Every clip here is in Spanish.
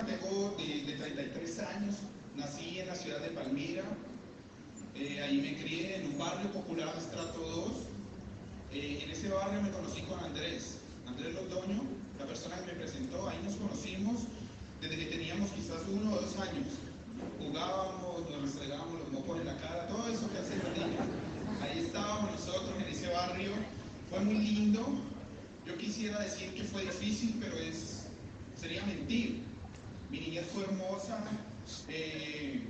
tengo de, de 33 años, nací en la ciudad de Palmira, eh, ahí me crié en un barrio popular, Estrato 2. Eh, en ese barrio me conocí con Andrés, Andrés Londoño, la persona que me presentó, ahí nos conocimos desde que teníamos quizás uno o dos años. Jugábamos, nos restregábamos los mocos en la cara, todo eso que hacen los niños. Ahí estábamos nosotros en ese barrio, fue muy lindo. Yo quisiera decir que fue difícil, pero es, sería mentir. Mi niñez fue hermosa. Eh,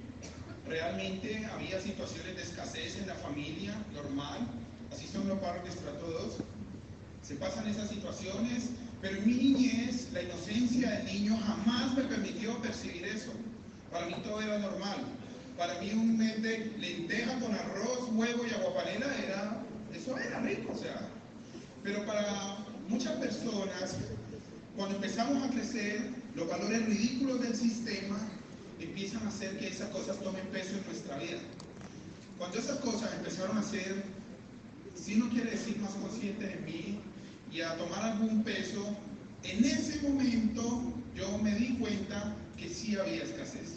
realmente había situaciones de escasez en la familia, normal. Así son los barrios de estrato 2. Se pasan esas situaciones, pero mi niñez, la inocencia del niño jamás me permitió percibir eso. Para mí todo era normal. Para mí un mes de lenteja con arroz, huevo y aguapanela era, eso era rico, o sea. Pero para muchas personas, cuando empezamos a crecer, los valores ridículos del sistema empiezan a hacer que esas cosas tomen peso en nuestra vida. Cuando esas cosas empezaron a ser, si no quiere decir más conscientes de mí y a tomar algún peso, en ese momento yo me di cuenta que sí había escasez.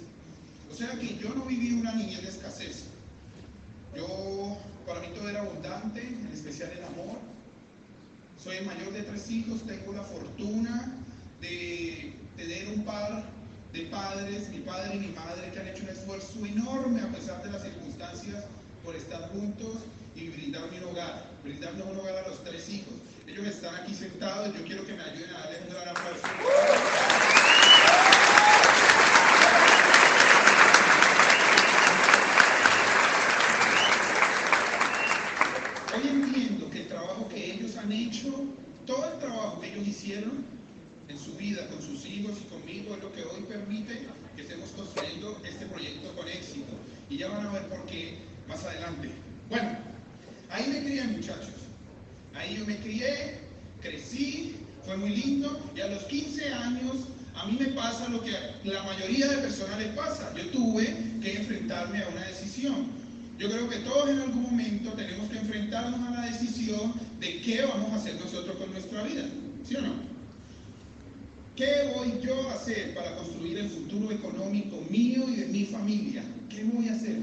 O sea que yo no viví una niñez de escasez. Yo, para mí todo era abundante, en especial el amor. Soy el mayor de tres hijos, tengo la fortuna de tener un par de padres, mi padre y mi madre, que han hecho un esfuerzo enorme a pesar de las circunstancias por estar juntos y brindarme un hogar, brindarme un hogar a los tres hijos. Ellos están aquí sentados, yo quiero que me ayuden a darles un gran aplauso. Hoy entiendo que el trabajo que ellos han hecho, todo el trabajo que ellos hicieron en su vida, con sus hijos y conmigo, es lo que hoy permite que estemos construyendo este proyecto con éxito. Y ya van a ver por qué más adelante. Bueno, ahí me crié muchachos. Ahí yo me crié, crecí, fue muy lindo y a los 15 años a mí me pasa lo que a la mayoría de personas les pasa. Yo tuve que enfrentarme a una decisión. Yo creo que todos en algún momento tenemos que enfrentarnos a la decisión de qué vamos a hacer nosotros con nuestra vida. ¿Sí o no? ¿Qué voy yo a hacer para construir el futuro económico mío y de mi familia? ¿Qué voy a hacer?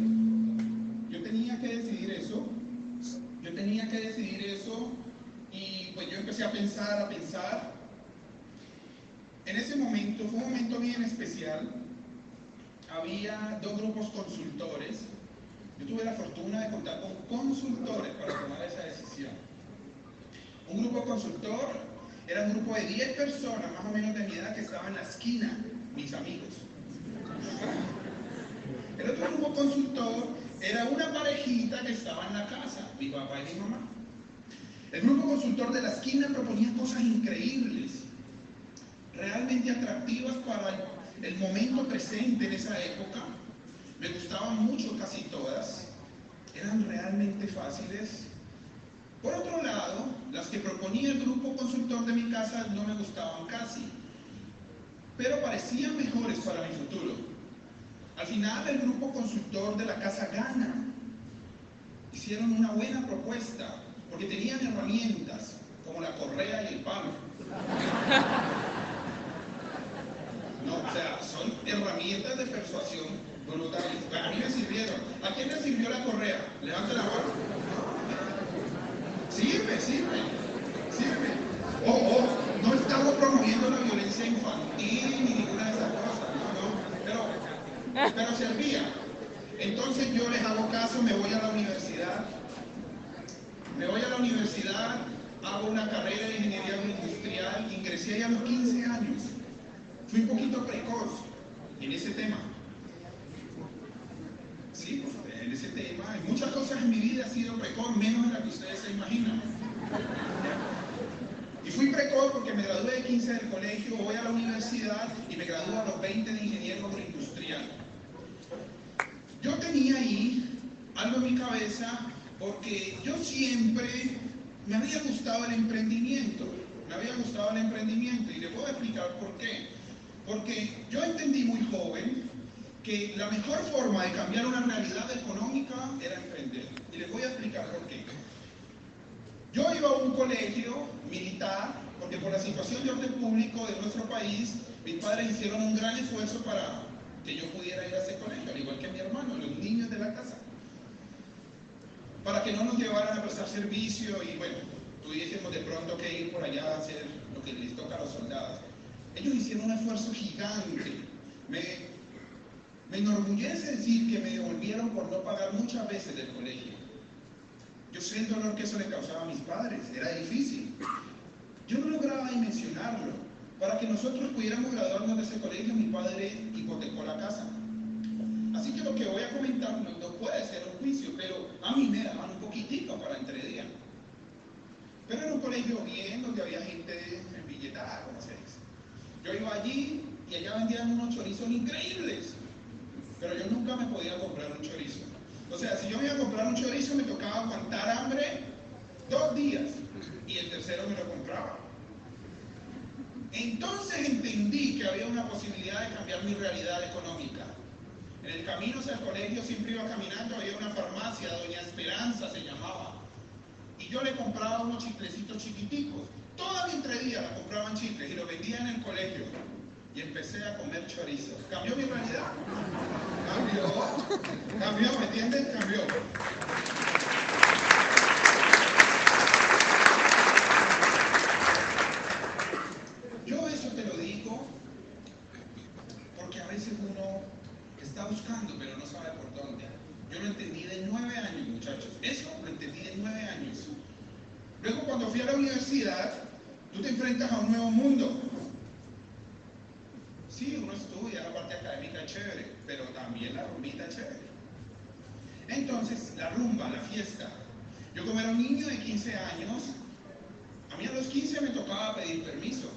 Yo tenía que decidir eso. Yo tenía que decidir eso y pues yo empecé a pensar, a pensar. En ese momento, fue un momento bien especial. Había dos grupos consultores. Yo tuve la fortuna de contar con consultores para tomar esa decisión. Un grupo consultor era un grupo de 10 personas, más o menos de mi edad, que estaban en la esquina, mis amigos. El otro grupo consultor era una parejita que estaba en la casa, mi papá y mi mamá. El grupo consultor de la esquina proponía cosas increíbles, realmente atractivas para el momento presente en esa época. Me gustaban mucho casi todas, eran realmente fáciles. Por otro lado, las que proponía el grupo consultor de mi casa no me gustaban casi, pero parecían mejores para mi futuro. Al final el grupo consultor de la casa gana. Hicieron una buena propuesta, porque tenían herramientas, como la correa y el palo. No, o sea, son herramientas de persuasión A mí me sirvieron. ¿A quién le sirvió la correa? Levante la mano. Sirve, sirve, sirve. O oh, no estamos promoviendo la violencia infantil ni ninguna de esas cosas, no, no, pero, pero servía. Entonces yo les hago caso, me voy a la universidad, me voy a la universidad, hago una carrera de ingeniería industrial, ingresé ahí a los 15 años. Fui un poquito precoz en ese tema. Sí, en ese tema. En muchas cosas en mi vida he sido precoz, menos de la que ustedes se imaginan. Y fui precoz porque me gradué de 15 del colegio, voy a la universidad y me gradúo a los 20 de ingeniero agroindustrial. Yo tenía ahí algo en mi cabeza porque yo siempre me había gustado el emprendimiento, me había gustado el emprendimiento y le puedo explicar por qué. Porque yo entendí muy joven que la mejor forma de cambiar una realidad económica era emprender. Y les voy a explicar por qué. Yo iba a un colegio militar porque por la situación de orden público de nuestro país, mis padres hicieron un gran esfuerzo para que yo pudiera ir a ese colegio, al igual que mi hermano, los niños de la casa. Para que no nos llevaran a prestar servicio y bueno, tuviésemos de pronto que ir por allá a hacer lo que les toca a los soldados. Ellos hicieron un esfuerzo gigante. Me, me enorgullece decir que me devolvieron por no pagar muchas veces del colegio. Yo sé el dolor que eso le causaba a mis padres, era difícil. Yo no lograba dimensionarlo. Para que nosotros pudiéramos graduarnos de ese colegio, mi padre hipotecó la casa. Así que lo que voy a comentar no, puede ser un juicio, pero a mí me daban un poquitico para día. Pero era un colegio bien, donde había gente en billetada, como se dice. Yo iba allí y allá vendían unos chorizos increíbles, pero yo nunca me podía comprar un chorizo. O sea, si yo me iba a comprar un chorizo, me tocaba aguantar hambre dos días y el tercero me lo compraba. Entonces entendí que había una posibilidad de cambiar mi realidad económica. En el camino hacia el colegio siempre iba caminando, había una farmacia, Doña Esperanza se llamaba. Y yo le compraba unos chiclecitos chiquiticos. Toda mi entredía la compraban chicles y lo vendía en el colegio. Y empecé a comer chorizo. ¿Cambió mi realidad? Cambió. Cambió, ¿me entienden? Cambió. Yo eso te lo digo porque a veces uno está buscando, pero no sabe por dónde. Yo lo entendí de nueve años, muchachos. Eso lo entendí de nueve años. Luego, cuando fui a la universidad, tú te enfrentas a un nuevo mundo. Sí, uno estudia la parte académica chévere, pero también la rumbita chévere. Entonces, la rumba, la fiesta. Yo como era un niño de 15 años, a mí a los 15 me tocaba pedir permiso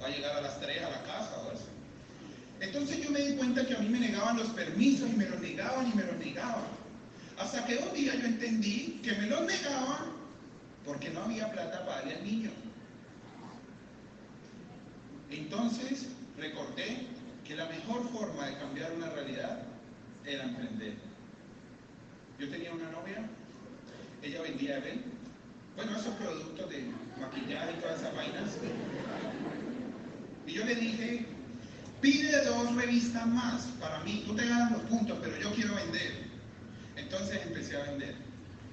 para llegar a las 3 a la casa o eso. Entonces yo me di cuenta que a mí me negaban los permisos y me los negaban y me los negaban. Hasta que un día yo entendí que me los negaban porque no había plata para darle al niño. Entonces recordé que la mejor forma de cambiar una realidad era emprender. Yo tenía una novia, ella vendía Ebel, bueno, esos productos de maquillaje y todas esas vainas. Y yo le dije, pide dos revistas más para mí, tú te ganas los puntos, pero yo quiero vender. Entonces empecé a vender.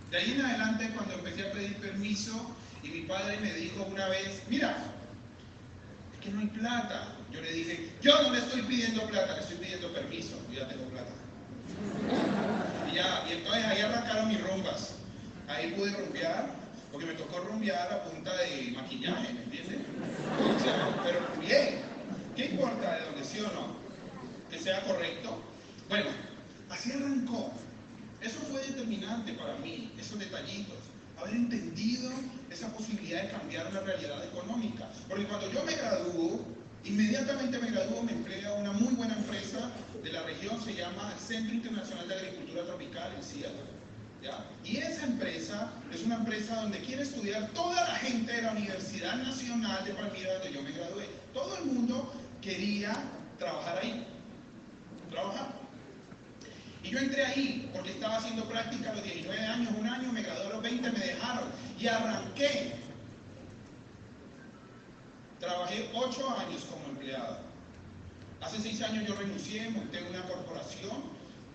De ahí en adelante, cuando empecé a pedir permiso, y mi padre me dijo una vez, mira, es que no hay plata. Yo le dije, yo no le estoy pidiendo plata, le estoy pidiendo permiso, yo ya tengo plata. Y, ya, y entonces ahí arrancaron mis rumbas. Ahí pude rumbear, porque me tocó rumbear a punta de maquillaje, ¿me entiendes? pero bien, ¿Qué importa de dónde sí o no? Que sea correcto. Bueno, así arrancó. Eso fue determinante para mí, esos detallitos. Haber entendido esa posibilidad de cambiar una realidad económica. Porque cuando yo me gradúo, inmediatamente me gradúo, me empleo a una muy buena empresa de la región, se llama Centro Internacional de Agricultura Tropical en Seattle. Y esa empresa es una empresa donde quiere estudiar toda la gente de la Universidad Nacional de Palmira, donde yo me gradué. Todo el mundo quería trabajar ahí. Trabajar. Y yo entré ahí porque estaba haciendo práctica a los 19 años, un año, me gradué a los 20, me dejaron y arranqué. Trabajé 8 años como empleado. Hace 6 años yo renuncié, monté una corporación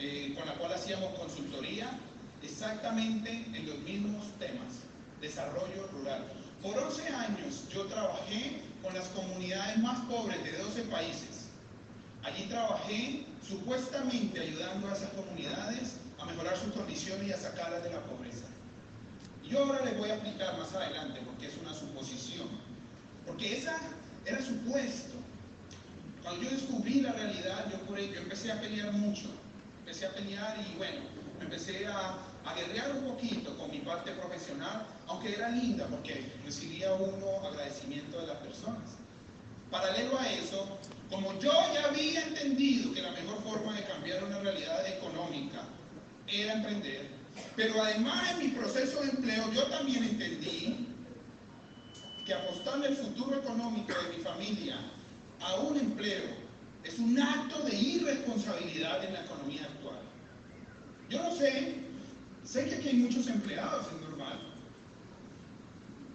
eh, con la cual hacíamos consultoría exactamente en los mismos temas, desarrollo rural. Por 11 años yo trabajé con las comunidades más pobres de 12 países. Allí trabajé supuestamente ayudando a esas comunidades a mejorar sus condiciones y a sacarlas de la pobreza. Yo ahora les voy a explicar más adelante porque es una suposición. Porque esa era supuesto. Cuando yo descubrí la realidad, yo, empecé a pelear mucho. Empecé a pelear y bueno, empecé a, a guerrear un poquito con mi parte profesional, aunque era linda porque recibía uno agradecimiento de las personas. Paralelo a eso, como yo ya había entendido que la mejor forma de cambiar una realidad económica era emprender, pero además en mi proceso de empleo yo también entendí que apostarle el futuro económico de mi familia a un empleo es un acto de irresponsabilidad en la economía actual. Yo no sé Sé que aquí hay muchos empleados, es normal.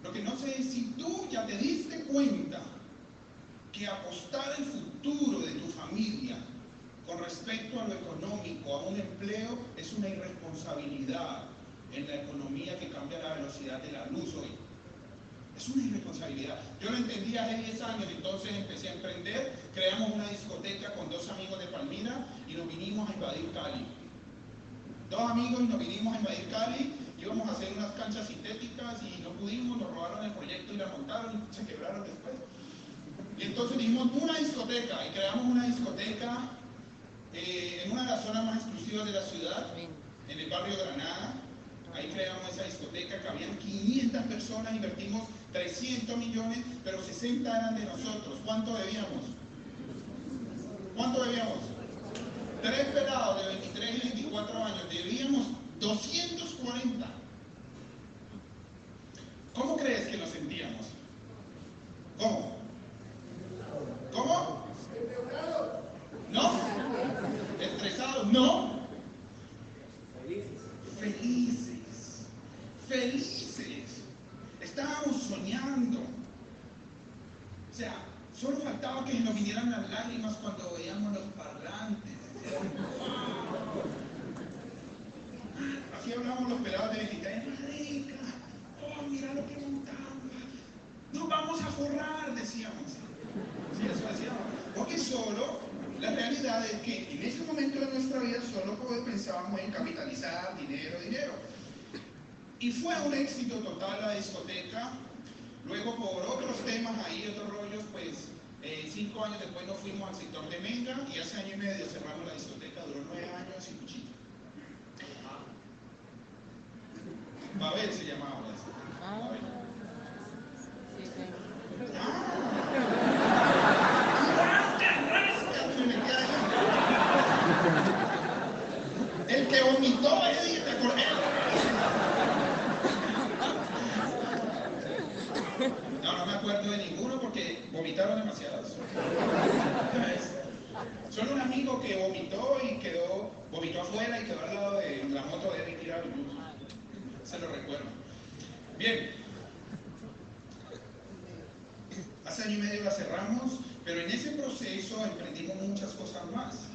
Lo que no sé es si tú ya te diste cuenta que apostar el futuro de tu familia con respecto a lo económico, a un empleo, es una irresponsabilidad en la economía que cambia la velocidad de la luz hoy. Es una irresponsabilidad. Yo lo entendí hace 10 años, entonces empecé a emprender, creamos una discoteca con dos amigos de Palmira y nos vinimos a invadir Cali. Dos amigos y nos vinimos a invadir Cali, íbamos a hacer unas canchas sintéticas y no pudimos, nos robaron el proyecto y la montaron, se quebraron después. Y entonces dijimos una discoteca y creamos una discoteca eh, en una de las zonas más exclusivas de la ciudad, en el barrio Granada. Ahí creamos esa discoteca, que habían 500 personas, invertimos 300 millones, pero 60 eran de nosotros. ¿Cuánto debíamos? ¿Cuánto debíamos? Tres pelados de 23 y 24 años, debíamos 240. ¿Cómo crees que nos sentíamos? ¿Cómo? ¿Cómo? ¿No? ¿Estresados? No. Felices. Felices. Estábamos soñando. O sea, solo faltaba que nos vinieran las lágrimas cuando veíamos los parlantes. Así hablábamos los pelados de Mexicana. Marica, oh, mira lo que montamos. Nos vamos a forrar, decíamos. Sí, eso decíamos. Porque solo la realidad es que en ese momento de nuestra vida solo pensábamos en capitalizar dinero, dinero. Y fue un éxito total la discoteca. Luego por otros temas ahí, otros rollos, pues eh, cinco años después nos fuimos al sector de Menga y hace año y medio cerramos la discoteca, duró nueve años y cuchillo. Babel se llamaba eso. Babel. Sí, sí. El que vomitó ese día, ¿te acordás? No, no me acuerdo de ninguno porque vomitaron Solo un amigo que vomitó y quedó, vomitó afuera y quedó al lado de la moto de Tirado. Se lo recuerdo. Bien. Hace año y medio la cerramos, pero en ese proceso emprendimos muchas cosas más.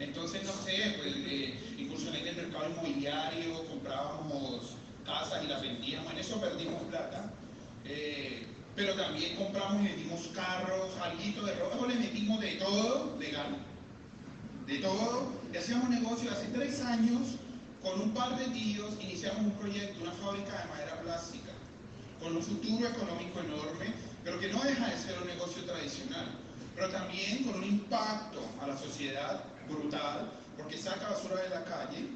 Entonces, no sé, pues eh, incursioné en el mercado inmobiliario, comprábamos casas y las vendíamos, en eso perdimos plata. Pero también compramos y vendimos carros, alguito de ropa, le metimos de todo legal, de todo. Y hacíamos negocio hace tres años, con un par de tíos, iniciamos un proyecto, una fábrica de madera plástica, con un futuro económico enorme, pero que no deja de ser un negocio tradicional, pero también con un impacto a la sociedad brutal, porque saca basura de la calle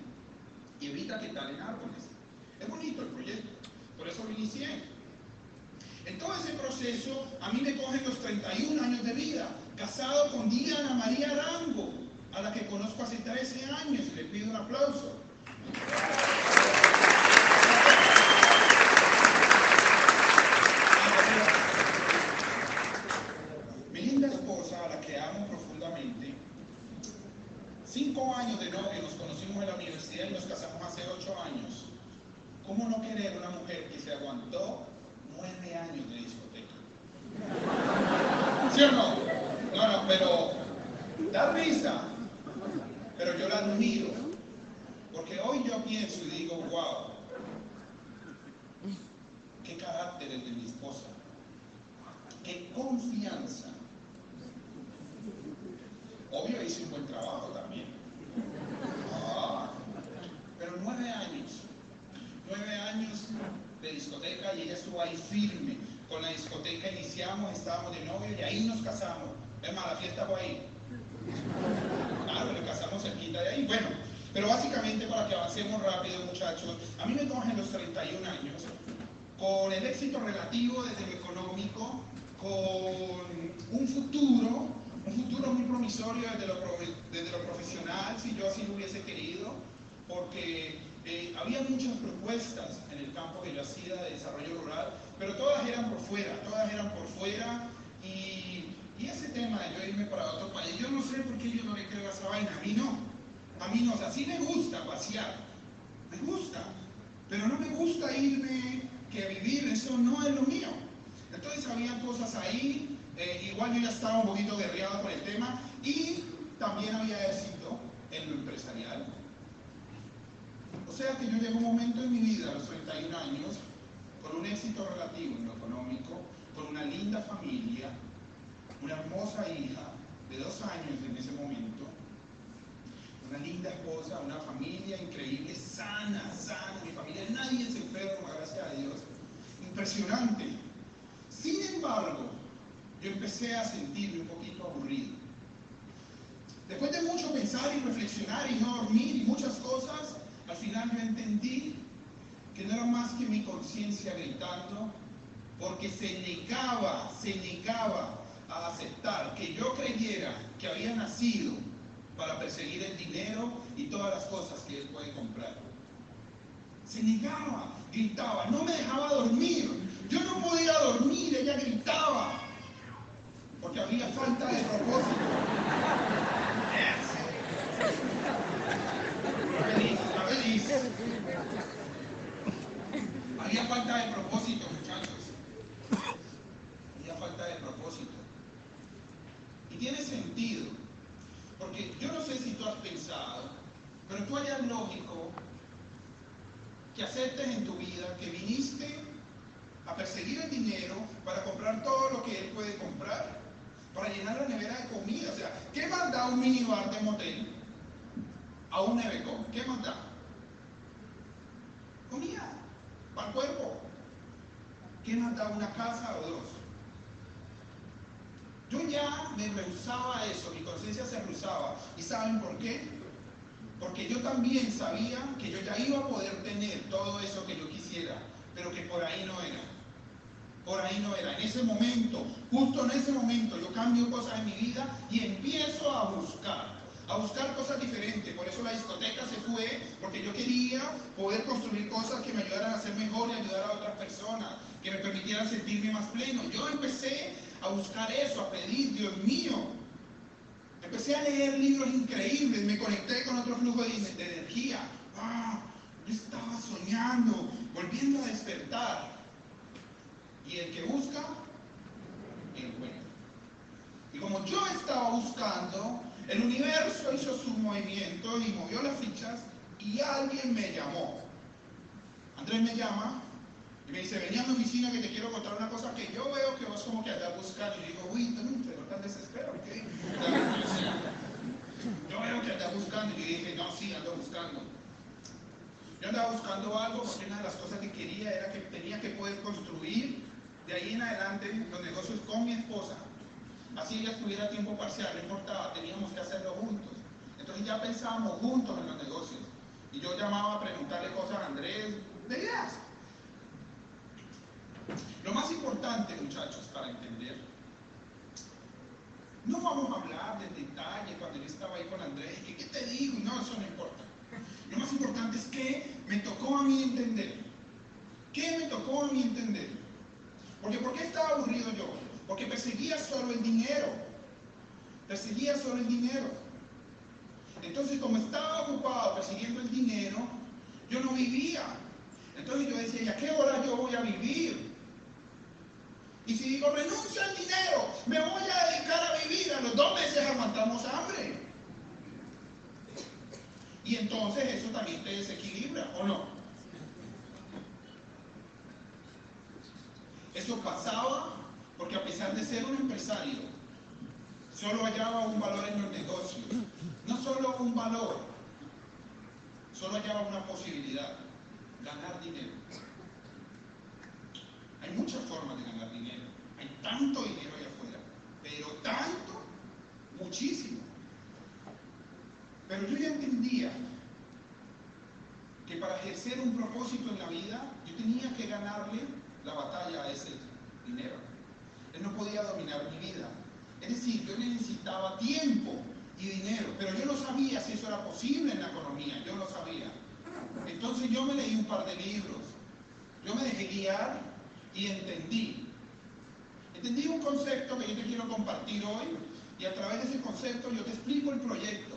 y evita que talen árboles. Es bonito el proyecto, por eso lo inicié. En todo ese proceso, a mí me cogen los 31 años de vida, casado con Diana María Arango, a la que conozco hace 13 años, le pido un aplauso. Mi linda esposa, a la que amo profundamente, cinco años de novio, nos conocimos en la universidad y nos casamos hace ocho años. ¿Cómo no querer una mujer que se aguantó nueve años de discoteca? ¿Sí o no? No, no, pero da risa. Pero yo la admiro. Porque hoy yo pienso y digo, wow, qué carácter el de mi esposa. Qué confianza. Obvio hice un buen trabajo también. Ah, pero nueve años. Nueve años de discoteca y ella estuvo ahí firme. Con la discoteca iniciamos, estábamos de novio y ahí nos casamos. Es más, la fiesta fue ahí. Claro, nos casamos cerquita de ahí. Bueno, pero básicamente para que avancemos rápido, muchachos, a mí me cogen los 31 años con el éxito relativo desde lo económico, con un futuro, un futuro muy promisorio desde lo, desde lo profesional, si yo así lo hubiese querido, porque eh, había muchas propuestas en el campo que yo hacía de desarrollo rural, pero todas eran por fuera, todas eran por fuera y, ese tema de yo irme para otro país, yo no sé por qué yo no le creo a esa vaina, a mí no, a mí no, o sea, sí me gusta pasear, me gusta, pero no me gusta irme que vivir, eso no es lo mío. Entonces había cosas ahí, eh, igual yo ya estaba un poquito guerreado con el tema y también había éxito en lo empresarial. O sea que yo llegué a un momento en mi vida, a los 31 años, con un éxito relativo en lo económico, con una linda familia, una hermosa hija de dos años en ese momento, una linda esposa, una familia increíble, sana, sana, mi familia, nadie se enferma, gracias a Dios. Impresionante. Sin embargo, yo empecé a sentirme un poquito aburrido. Después de mucho pensar y reflexionar y no dormir y muchas cosas, al final yo entendí que no era más que mi conciencia gritando, porque se negaba, se negaba a aceptar que yo creyera que había nacido para perseguir el dinero y todas las cosas que él puede comprar. Se negaba, gritaba, no me dejaba dormir. Yo no podía dormir, ella gritaba, porque había falta de propósito. Había falta de propósito, muchachos. Había falta de propósito. Y tiene sentido, porque yo no sé si tú has pensado, pero tú hayas lógico que aceptes en tu vida que viniste a perseguir el dinero para comprar todo lo que él puede comprar, para llenar la nevera de comida. O sea, ¿qué más da un minibar de motel a un nevecón? ¿Qué más da? Comida, el cuerpo. ¿Qué más da una casa o dos? Yo ya me rehusaba a eso, mi conciencia se rehusaba. ¿Y saben por qué? Porque yo también sabía que yo ya iba a poder tener todo eso que yo quisiera, pero que por ahí no era. Por ahí no era. En ese momento, justo en ese momento, yo cambio cosas en mi vida y empiezo a buscar, a buscar cosas diferentes. Por eso la discoteca se fue, porque yo quería poder construir cosas que me ayudaran a ser mejor y ayudar a otras personas, que me permitieran sentirme más pleno. Yo empecé a buscar eso, a pedir, Dios mío. Empecé a leer libros increíbles, me conecté con otro flujo de, de energía. Ah, yo estaba soñando, volviendo a despertar. Y el que busca, encuentra. Y como yo estaba buscando, el universo hizo su movimiento y movió las fichas y alguien me llamó. Andrés me llama y me dice, venía a mi oficina que te quiero contar una cosa que yo veo que vos como que andas buscando. Y digo, uy, no, pero tan desespero, ¿qué? Yo veo que andas buscando. Y dije, no, sí, ando buscando. Yo andaba buscando algo porque una de las cosas que quería era que tenía que poder construir de ahí en adelante los negocios con mi esposa. Así ella estuviera tiempo parcial, no importaba, teníamos que hacerlo juntos. Entonces ya pensábamos juntos en los negocios. Y yo llamaba a preguntarle cosas a Andrés, de ideas. Lo más importante, muchachos, para entender, no vamos a hablar del detalle cuando yo estaba ahí con Andrés, que qué te digo, no, eso no importa. Lo más importante es que me tocó a mí entender. ¿Qué me tocó a mí entender? Porque ¿por qué estaba aburrido yo? Porque perseguía solo el dinero. Perseguía solo el dinero. Entonces, como estaba ocupado persiguiendo el dinero, yo no vivía. Entonces yo decía, ¿y a qué hora yo voy a vivir? Y si digo, renuncio al dinero, me voy a dedicar a vivir, a los dos meses aguantamos hambre. Y entonces eso también te desequilibra, ¿o no? Eso pasaba porque a pesar de ser un empresario, solo hallaba un valor en los negocios. No solo un valor, solo hallaba una posibilidad, ganar dinero. Hay muchas formas de ganar dinero. Hay tanto dinero allá afuera, pero tanto, muchísimo. Pero yo ya entendía que para ejercer un propósito en la vida, yo tenía que ganarle la batalla a ese dinero. Él no podía dominar mi vida. Es decir, yo necesitaba tiempo y dinero, pero yo no sabía si eso era posible en la economía, yo no sabía. Entonces yo me leí un par de libros, yo me dejé guiar y entendí. Entendí un concepto que yo te quiero compartir hoy y a través de ese concepto yo te explico el proyecto.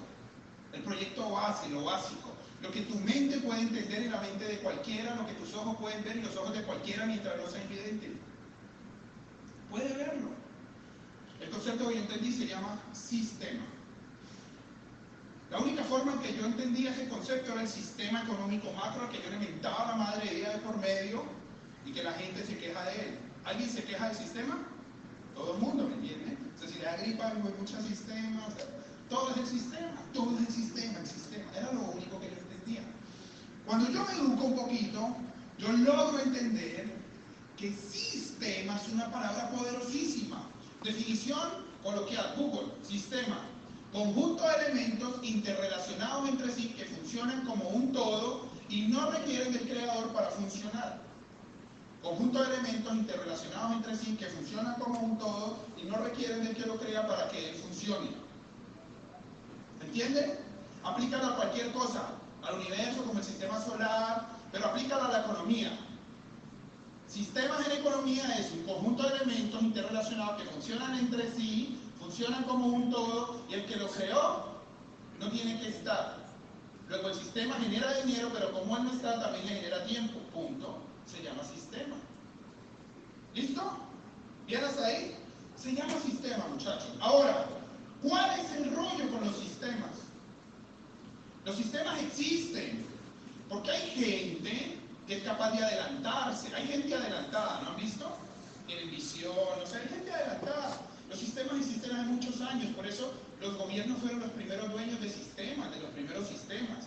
El proyecto base, lo básico. Lo que tu mente puede entender y la mente de cualquiera, lo que tus ojos pueden ver y los ojos de cualquiera mientras no sea evidente. Puede verlo. El concepto que yo entendí se llama sistema. La única forma en que yo entendía ese concepto era el sistema económico macro que yo le mentaba la madre día de por medio y que la gente se queja de él. ¿Alguien se queja del sistema? Todo el mundo, ¿me entiende? O sea, si gripa, hay muchos sistemas. todo es el sistema, todo es el sistema, el sistema. Era lo único que yo entendía. Cuando yo me educo un poquito, yo logro entender que sistema es una palabra poderosísima. Definición coloquial, Google, sistema. Conjunto de elementos interrelacionados entre sí que funcionan como un todo y no requieren del creador para funcionar. Conjunto de elementos interrelacionados entre sí que funcionan como un todo y no requieren del que lo crea para que él funcione. ¿Entiende? Aplícalo a cualquier cosa, al universo como el sistema solar, pero aplícalo a la economía. Sistemas en economía es un conjunto de elementos interrelacionados que funcionan entre sí, funcionan como un todo, y el que lo creó no tiene que estar. Luego el sistema genera dinero, pero como él no está, también le genera tiempo. Punto. Se llama sistema. ¿Listo? ¿Bien ahí? Se llama sistema, muchachos. Ahora, ¿cuál es el rollo con los sistemas? Los sistemas existen porque hay gente que es capaz de adelantarse. Hay gente adelantada, ¿no han visto? Tienen visión, o sea, hay gente adelantada. Los sistemas existen hace muchos años, por eso los gobiernos fueron los primeros dueños de sistemas, de los primeros sistemas.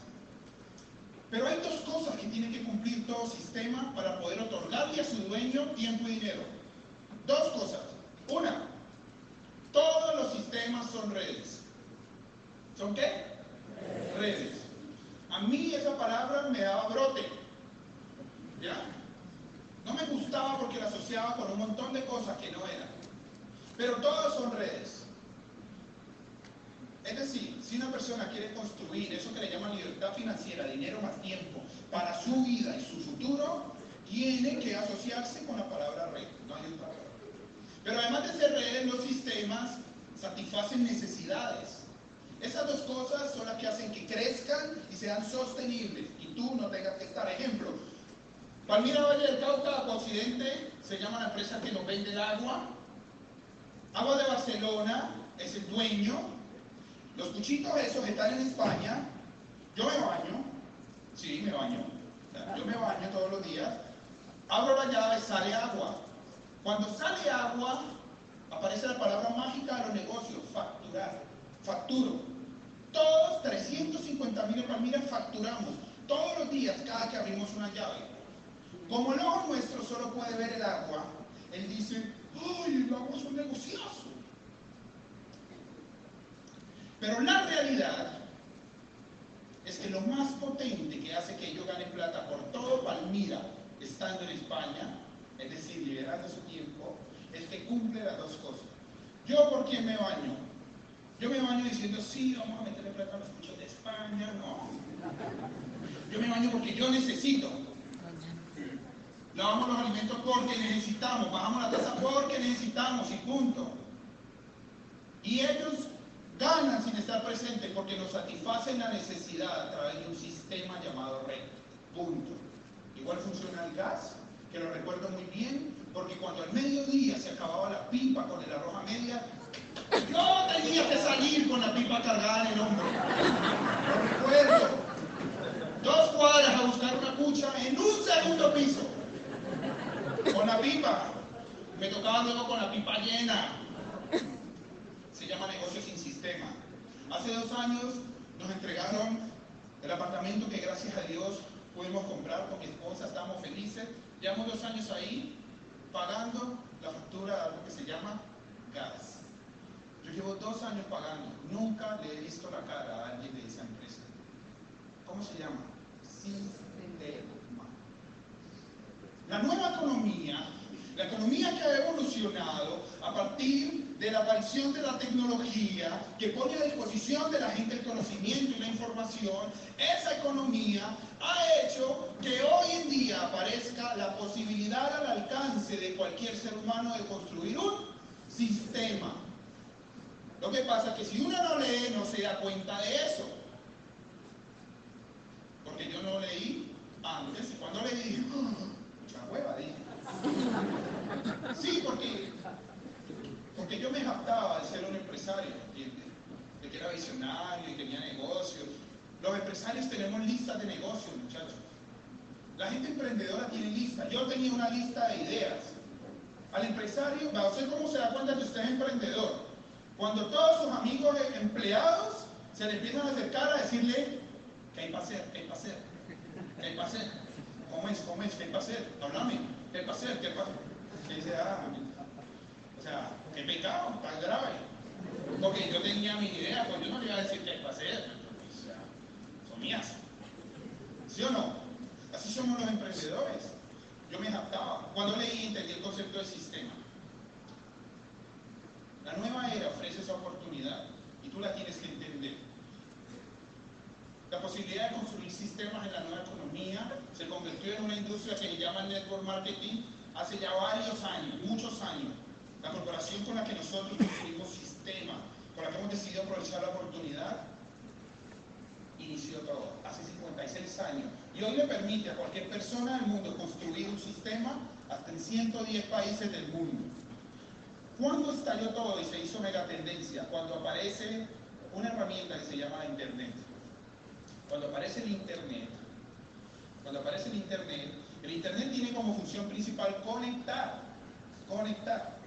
Pero hay dos cosas que tiene que cumplir todo sistema para poder otorgarle a su dueño tiempo y dinero. Dos cosas. Una, todos los sistemas son redes. ¿Son qué? Redes. A mí esa palabra me daba brote. No me gustaba porque la asociaba con un montón de cosas que no eran. Pero todos son redes. Es decir, si una persona quiere construir eso que le llaman libertad financiera, dinero más tiempo, para su vida y su futuro, tiene que asociarse con la palabra red. No hay otra Pero además de ser redes, los sistemas satisfacen necesidades. Esas dos cosas son las que hacen que crezcan y sean sostenibles y tú no tengas que estar. Ejemplo, Palmira Valle del Cauca, Occidente, se llama la empresa que nos vende el agua. Agua de Barcelona es el dueño. Los cuchitos esos están en España. Yo me baño. Sí, me baño. Yo me baño todos los días. Abro la llave, sale agua. Cuando sale agua, aparece la palabra mágica de los negocios, facturar. Facturo. Todos 350 mil Palmira facturamos. Todos los días, cada que abrimos una llave. Como el ojo nuestro solo puede ver el agua, él dice, ¡ay, el agua es un negociazo! Pero la realidad es que lo más potente que hace que ellos ganen plata por todo Palmira, estando en España, es decir, liberando su tiempo, es que cumple las dos cosas. Yo, ¿por quién me baño? Yo me baño diciendo, sí, vamos a meterle plata a los muchos de España, no. Yo me baño porque yo necesito. Lavamos los alimentos porque necesitamos, bajamos la tasa porque necesitamos y punto. Y ellos ganan sin estar presentes porque nos satisfacen la necesidad a través de un sistema llamado red. Punto. Igual funciona el gas, que lo recuerdo muy bien, porque cuando al mediodía se acababa la pipa con el arroz a media, yo tenía que salir con la pipa cargada en el hombro. Lo recuerdo. Dos cuadras a buscar una cucha en un segundo piso con la pipa. Me tocaba luego con la pipa llena. Se llama negocio sin sistema. Hace dos años nos entregaron el apartamento que gracias a Dios pudimos comprar con mi esposa, estamos felices. Llevamos dos años ahí pagando la factura de algo que se llama gas. Yo llevo dos años pagando, nunca le he visto la cara a alguien de esa empresa. ¿Cómo se llama? Sistema. La nueva economía, la economía que ha evolucionado a partir de la aparición de la tecnología, que pone a disposición de la gente el conocimiento y la información, esa economía ha hecho que hoy en día aparezca la posibilidad al alcance de cualquier ser humano de construir un sistema. Lo que pasa es que si uno no lee, no se da cuenta de eso. yo no leí antes y cuando leí Sí, porque, porque yo me jactaba de ser un empresario, ¿entiendes? De que era visionario y tenía negocios. Los empresarios tenemos listas de negocios, muchachos. La gente emprendedora tiene lista. Yo tenía una lista de ideas. Al empresario, ¿usted cómo se da cuenta que usted es emprendedor? Cuando todos sus amigos empleados se le empiezan a acercar a decirle, ¿qué hay para hacer? ¿Qué hay para hacer? ¿Qué hay para hacer? ¿Cómo es? ¿Cómo es? ¿Qué hay para hacer? ¿Qué hay para hacer? ¿Qué? ¿Qué dice? Ah, o sea, qué pecado, tan grave. Porque yo tenía mi idea, pues yo no le iba a decir qué hay para hacer. O sea, son mías. ¿Sí o no? Así somos los emprendedores. Yo me adaptaba. Cuando leí entendí el concepto de sistema. La nueva era ofrece esa oportunidad y tú la tienes que entender. La posibilidad de construir sistemas en la nueva economía se convirtió en una industria que le llaman network marketing hace ya varios años, muchos años. La corporación con la que nosotros construimos sistemas, con la que hemos decidido aprovechar la oportunidad, inició todo, hace 56 años. Y hoy le permite a cualquier persona del mundo construir un sistema hasta en 110 países del mundo. ¿Cuándo estalló todo y se hizo mega tendencia? Cuando aparece una herramienta que se llama Internet. Cuando aparece el Internet, cuando aparece el Internet, el Internet tiene como función principal conectar, conectar.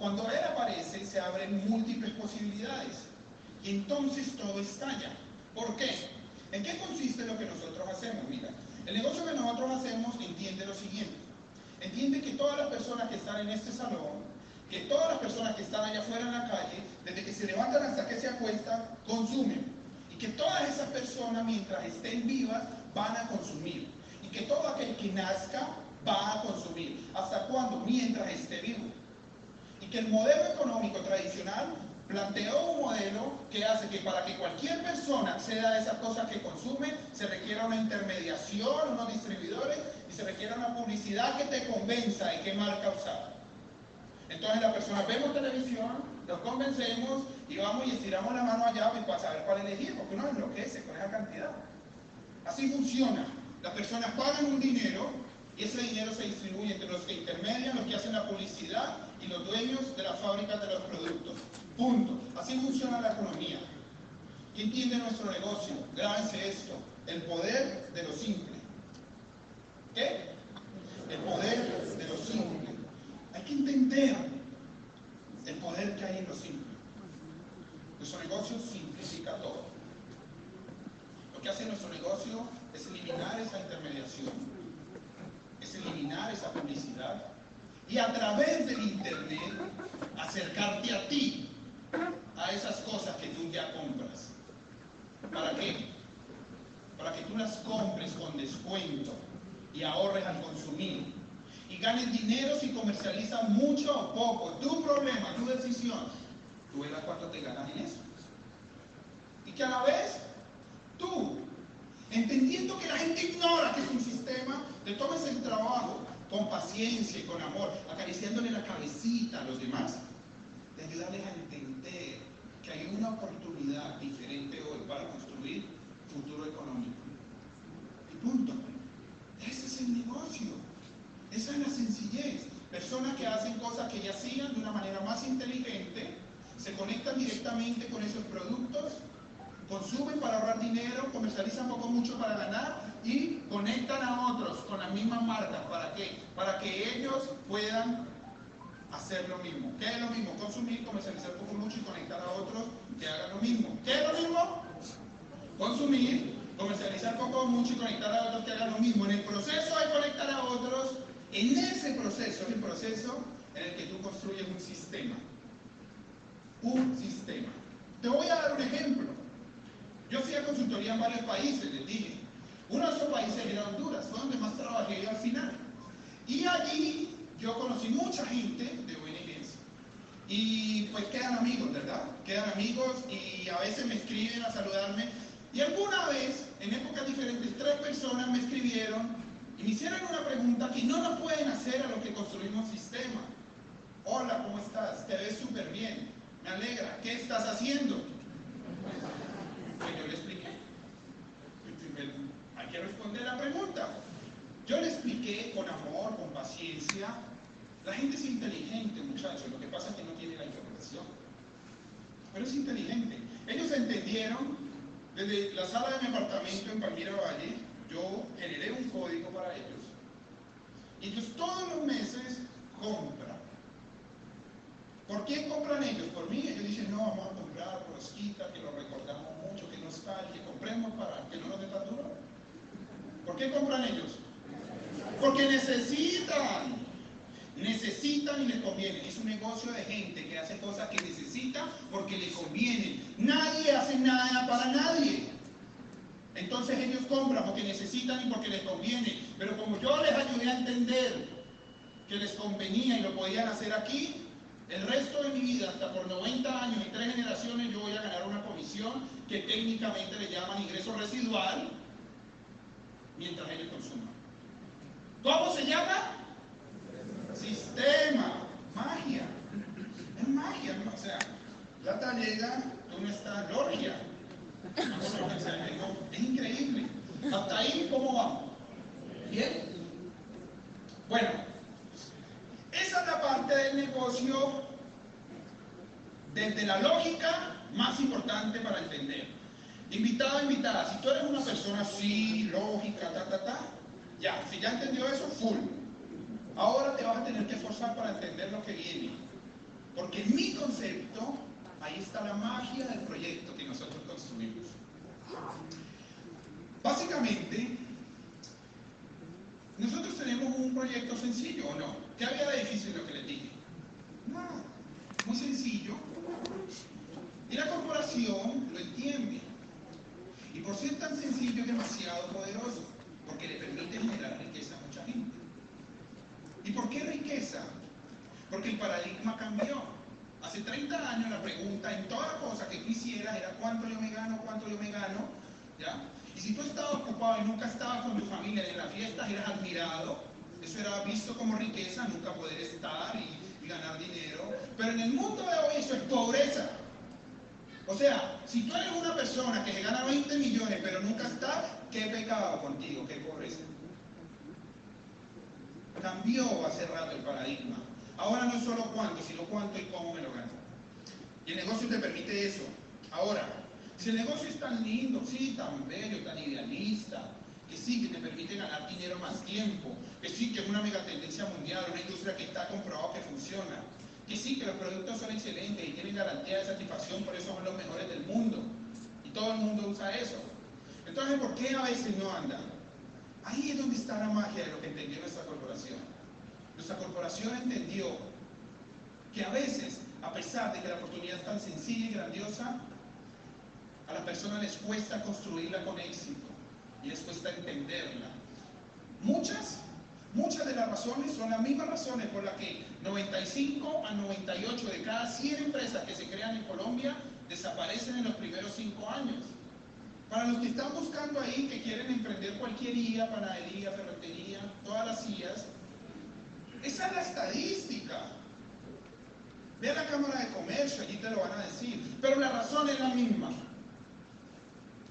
Cuando él aparece, se abren múltiples posibilidades y entonces todo estalla. ¿Por qué? ¿En qué consiste lo que nosotros hacemos? Mira, el negocio que nosotros hacemos entiende lo siguiente. Entiende que todas las personas que están en este salón, que todas las personas que están allá afuera en la calle, desde que se levantan hasta que se acuestan, consumen. Que todas esas personas, mientras estén vivas, van a consumir. Y que todo aquel que nazca va a consumir. ¿Hasta cuándo? Mientras esté vivo. Y que el modelo económico tradicional planteó un modelo que hace que para que cualquier persona acceda a esas cosas que consume, se requiera una intermediación, unos distribuidores y se requiera una publicidad que te convenza de qué marca usar. Entonces las personas vemos televisión, los convencemos y vamos y estiramos la mano allá pues, para saber cuál elegir, porque uno enloquece con esa cantidad. Así funciona. Las personas pagan un dinero y ese dinero se distribuye entre los que intermedian, los que hacen la publicidad y los dueños de las fábricas de los productos. Punto. Así funciona la economía. ¿Qué entiende nuestro negocio? Grábense esto. El poder de lo simple. ¿Qué? El poder de lo simple. Hay que entender el poder que hay en lo simple. Nuestro negocio simplifica todo. Lo que hace nuestro negocio es eliminar esa intermediación, es eliminar esa publicidad y a través del Internet acercarte a ti, a esas cosas que tú ya compras. ¿Para qué? Para que tú las compres con descuento y ahorres al consumir. Y ganes dinero si comercializas mucho o poco. Tu problema, tu decisión. Tú verás cuánto te ganas en eso. Y que a la vez, tú, entendiendo que la gente ignora que es un sistema, te tomes el trabajo con paciencia y con amor, acariciándole la cabecita a los demás, de ayudarles a entender que hay una oportunidad diferente hoy para construir futuro económico. Y punto. Ese es el negocio. Esa es la sencillez. Personas que hacen cosas que ya hacían de una manera más inteligente, se conectan directamente con esos productos, consumen para ahorrar dinero, comercializan poco mucho para ganar y conectan a otros con las mismas marcas. ¿Para qué? Para que ellos puedan hacer lo mismo. ¿Qué es lo mismo? Consumir, comercializar poco mucho y conectar a otros que hagan lo mismo. ¿Qué es lo mismo? Consumir, comercializar poco mucho y conectar a otros que hagan lo mismo. En el proceso de conectar a otros, en ese proceso es el proceso en el que tú construyes un sistema. Un sistema. Te voy a dar un ejemplo. Yo fui a consultoría en varios países, les dije. Uno de esos países era Honduras, fue donde más trabajé yo al final. Y allí yo conocí mucha gente de ONGs y pues quedan amigos, ¿verdad? Quedan amigos y a veces me escriben a saludarme. Y alguna vez, en épocas diferentes, tres personas me escribieron y me hicieron una pregunta que no nos pueden hacer a los que construimos sistema. Hola, ¿cómo estás? Te ves súper bien. Alegra. ¿Qué estás haciendo? Pues yo le expliqué. Hay que de la pregunta. Yo le expliqué con amor, con paciencia. La gente es inteligente, muchachos, lo que pasa es que no tiene la información. Pero es inteligente. Ellos entendieron, desde la sala de mi apartamento en Palmira Valle, yo generé un código para ellos. Y ellos todos los meses compran. ¿Por qué compran ellos? Por mí, ellos dicen, no, vamos a comprar por que lo recordamos mucho, que nostalgia, compremos para que no nos dé tan duro. ¿Por qué compran ellos? Porque necesitan. Necesitan y les conviene. Es un negocio de gente que hace cosas que necesita porque le conviene. Nadie hace nada para nadie. Entonces ellos compran porque necesitan y porque les conviene. Pero como yo les ayudé a entender que les convenía y lo podían hacer aquí, el resto de mi vida, hasta por 90 años y tres generaciones, yo voy a ganar una comisión que técnicamente le llaman ingreso residual mientras ellos consuman. ¿Cómo se llama? Sistema, magia. Es magia, ¿no? O sea, la talega, tú no estás, Lorgia. Es increíble. Hasta ahí, ¿cómo vamos? ¿Bien? Bueno, esa es la parte del negocio desde la lógica más importante para entender. Invitado, invitada, si tú eres una persona así, lógica, ta, ta, ta, ya, si ya entendió eso, full. Ahora te vas a tener que esforzar para entender lo que viene. Porque en mi concepto, ahí está la magia del proyecto que nosotros construimos. Básicamente, nosotros tenemos un proyecto sencillo, ¿o no? ¿Qué había de difícil lo que les dije? Nada, muy sencillo. Y la corporación lo entiende. Y por ser tan sencillo es demasiado poderoso, porque le permite generar riqueza a mucha gente. ¿Y por qué riqueza? Porque el paradigma cambió. Hace 30 años la pregunta en toda cosa que tú hicieras era cuánto yo me gano, cuánto yo me gano, ¿ya? Y si tú estabas ocupado y nunca estabas con tu familia en las fiestas, eras admirado, eso era visto como riqueza, nunca poder estar y, ganar dinero. Pero en el mundo de hoy eso es pobreza. O sea, si tú eres una persona que se gana 20 millones pero nunca está, qué pecado contigo, qué pobreza. Cambió hace rato el paradigma. Ahora no es solo cuánto, sino cuánto y cómo me lo gano. Y el negocio te permite eso. Ahora, si el negocio es tan lindo, sí, tan bello, que sí, que te permite ganar dinero más tiempo, que sí, que es una mega tendencia mundial, una industria que está comprobado que funciona, que sí, que los productos son excelentes y tienen garantía de satisfacción, por eso son los mejores del mundo. Y todo el mundo usa eso. Entonces, ¿por qué a veces no anda? Ahí es donde está la magia de lo que entendió nuestra corporación. Nuestra corporación entendió que a veces, a pesar de que la oportunidad es tan sencilla y grandiosa, a las personas les cuesta construirla con éxito y les cuesta entenderla. Muchas, muchas de las razones son las mismas razones por las que 95 a 98 de cada 100 empresas que se crean en Colombia desaparecen en los primeros 5 años. Para los que están buscando ahí, que quieren emprender cualquier IA, panadería, ferretería, todas las IAs, esa es la estadística. Ve a la Cámara de Comercio, allí te lo van a decir. Pero la razón es la misma.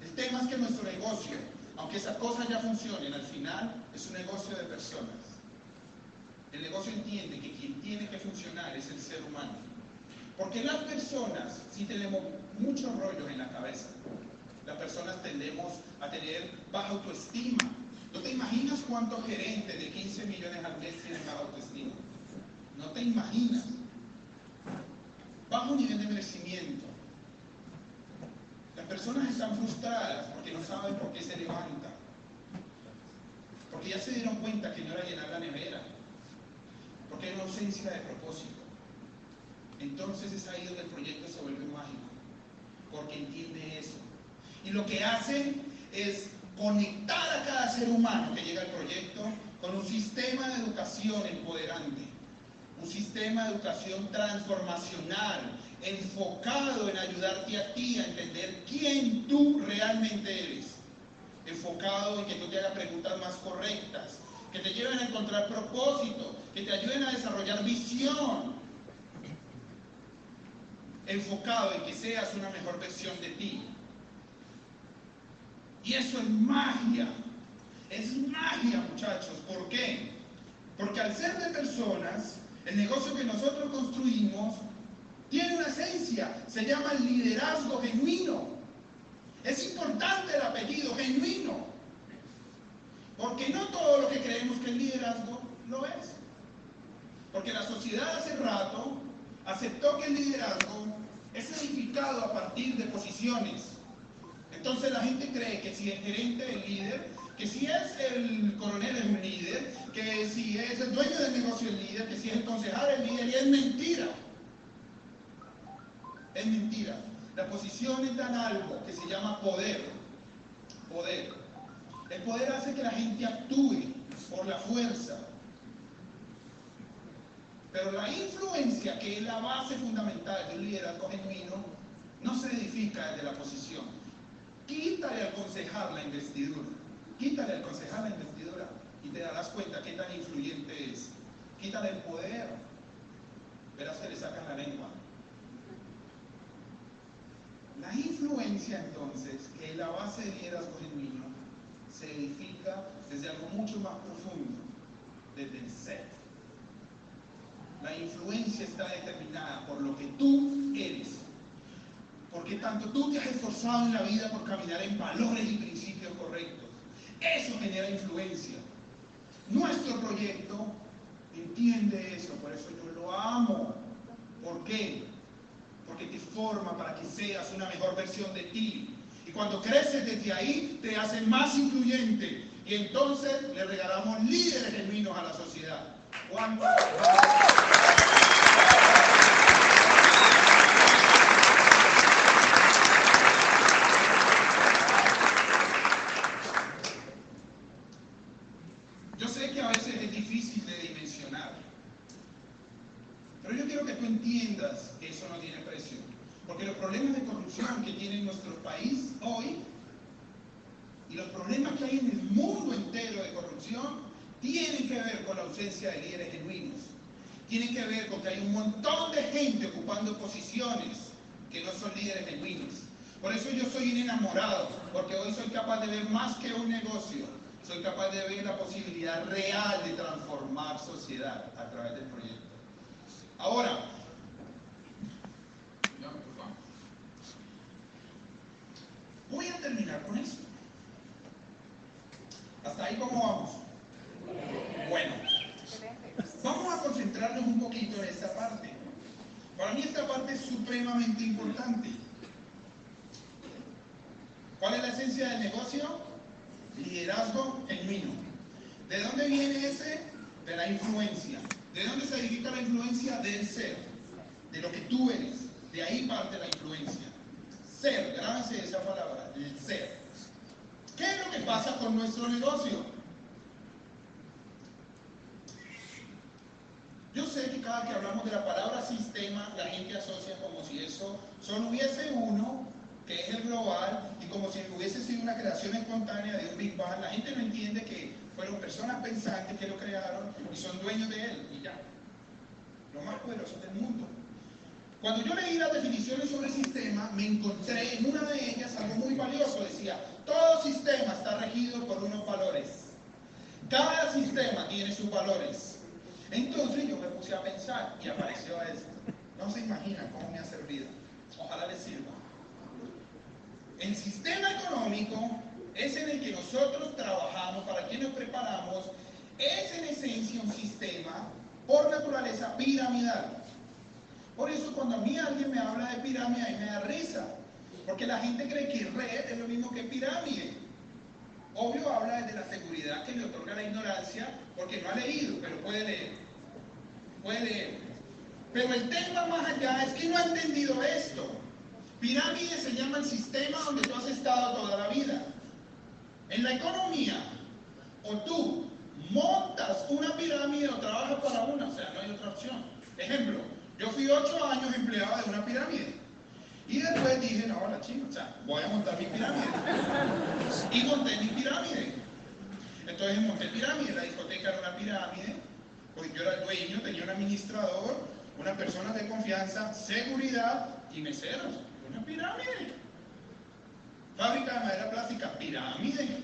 El tema es que nuestro negocio, aunque esas cosas ya funcionen, al final es un negocio de personas. El negocio entiende que quien tiene que funcionar es el ser humano. Porque las personas, si tenemos muchos rollos en la cabeza, las personas tendemos a tener baja autoestima. ¿No te imaginas cuántos gerentes de 15 millones al mes tienen baja autoestima? No te imaginas. Bajo nivel de merecimiento. Las personas están frustradas porque no saben por qué se levantan. Porque ya se dieron cuenta que no era llenar la nevera. Porque hay una ausencia de propósito. Entonces es ahí donde el proyecto se vuelve mágico. Porque entiende eso. Y lo que hace es conectar a cada ser humano que llega al proyecto con un sistema de educación empoderante, un sistema de educación transformacional, enfocado en ayudarte a ti a entender quién tú realmente eres, enfocado en que tú te hagas preguntas más correctas, que te lleven a encontrar propósito, que te ayuden a desarrollar visión, enfocado en que seas una mejor versión de ti. Y eso es magia. es magia, muchachos. ¿Por qué? Porque al ser de personas, el negocio que nosotros construimos tiene una esencia, se llama liderazgo genuino. Es importante el apellido genuino, porque no todo lo que creemos que es liderazgo lo es. Porque la sociedad hace rato aceptó que el liderazgo es edificado a partir de posiciones. Entonces la gente cree que si el gerente es líder, que si es el coronel un líder, que si es el dueño del negocio es líder, que si es el concejal es líder, y es mentira. Es mentira. Las posiciones dan algo que se llama poder. Poder. El poder hace que la gente actúe por la fuerza. Pero la influencia, que es la base fundamental del liderazgo genuino, no se edifica desde la posición. Quítale al concejal la investidura. Quítale al concejal la investidura y te darás cuenta qué tan influyente es. Quítale el poder. Verás que le sacan la lengua. La influencia entonces, que es la base del liderazgo genuino, se edifica desde algo mucho más profundo, desde el ser. La influencia está determinada por lo que tú eres. Porque tanto tú te has esforzado en la vida por caminar en valores y principios correctos. Eso genera influencia. Nuestro proyecto entiende eso, por eso yo lo amo. ¿Por qué? Porque te forma para que seas una mejor versión de ti. Y cuando creces desde ahí, te hace más influyente. Y entonces le regalamos líderes genuinos a la sociedad. Cuando... Yo sé que a veces es difícil de dimensionar, pero yo quiero que tú entiendas que eso no tiene precio. Porque los problemas de corrupción que tiene nuestro país hoy y los problemas que hay en el mundo entero de corrupción tienen que ver con la ausencia de líderes genuinos. Tienen que ver con que hay un montón de gente ocupando posiciones que no son líderes genuinos. Por eso yo soy un enamorado, porque hoy soy capaz de ver más que un negocio. Soy capaz de ver la posibilidad real de transformar sociedad a través del proyecto. Ahora, voy a terminar con esto. ¿Hasta ahí cómo vamos? Bueno, vamos a concentrarnos un poquito en esta parte. Para mí esta parte es supremamente importante. ¿Cuál es la esencia del negocio? Liderazgo genuino. ¿De dónde viene ese? De la influencia. ¿De dónde se edifica la influencia? Del ser. De lo que tú eres. De ahí parte la influencia. Ser, grábense esa palabra, el ser. ¿Qué es lo que pasa con nuestro negocio? Yo sé que cada que hablamos de la palabra sistema, la gente asocia como si eso solo hubiese uno, que es el global, y como si hubiese sido una creación espontánea de un Big Bang. La gente no entiende que fueron personas pensantes que lo crearon y son dueños de él, y ya. Los más poderosos del mundo. Cuando yo leí las definiciones sobre sistema, me encontré en una de ellas algo muy valioso. Decía, todo sistema está regido por unos valores. Cada sistema tiene sus valores. Entonces yo me puse a pensar y apareció esto. No se imaginan cómo me ha servido. Ojalá les sirva. El sistema económico es en el que nosotros trabajamos, para quien nos preparamos, es en esencia un sistema por naturaleza piramidal. Por eso cuando a mí alguien me habla de pirámide, a mí me da risa. Porque la gente cree que red es lo mismo que pirámide. Obvio habla desde la seguridad que le otorga la ignorancia porque no ha leído, pero puede leer. Puede leer. Pero el tema más allá es que no ha entendido esto. Pirámide se llama el sistema donde tú has estado toda la vida. En la economía, o tú montas una pirámide o trabajas para una, o sea, no hay otra opción. Ejemplo, yo fui ocho años empleado de una pirámide. Y después dije, no, la china, o sea, voy a montar mi pirámide. Y monté mi pirámide. Entonces monté pirámide, la discoteca era una pirámide, porque yo era el dueño, tenía un administrador, una persona de confianza, seguridad y meseros. Una pirámide. Fábrica de madera plástica, pirámide.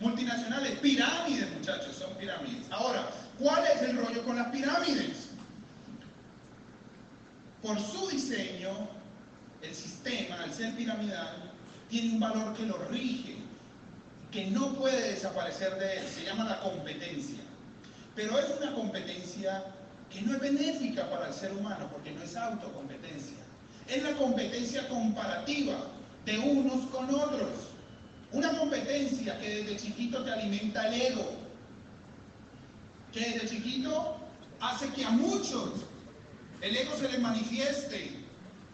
Multinacionales, pirámides, muchachos, son pirámides. Ahora, ¿cuál es el rollo con las pirámides? Por su diseño, el sistema, el ser piramidal, tiene un valor que lo rige, que no puede desaparecer de él, se llama la competencia. Pero es una competencia que no es benéfica para el ser humano, porque no es autocompetencia. Es la competencia comparativa de unos con otros. Una competencia que desde chiquito te alimenta el ego, que desde chiquito hace que a muchos el ego se les manifieste